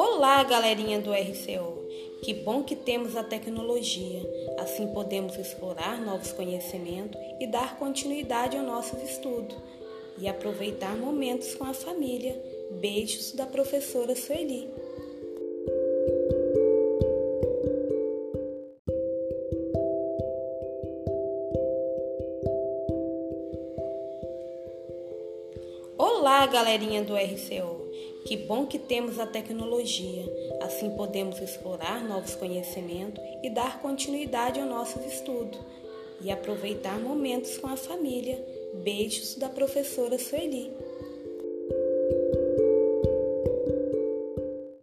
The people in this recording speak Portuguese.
Olá, galerinha do RCO. Que bom que temos a tecnologia. Assim podemos explorar novos conhecimentos e dar continuidade ao nosso estudo e aproveitar momentos com a família. Beijos da professora Sueli. Olá, galerinha do RCO. Que bom que temos a tecnologia. Assim podemos explorar novos conhecimentos e dar continuidade ao nosso estudo e aproveitar momentos com a família. Beijos da professora Sueli.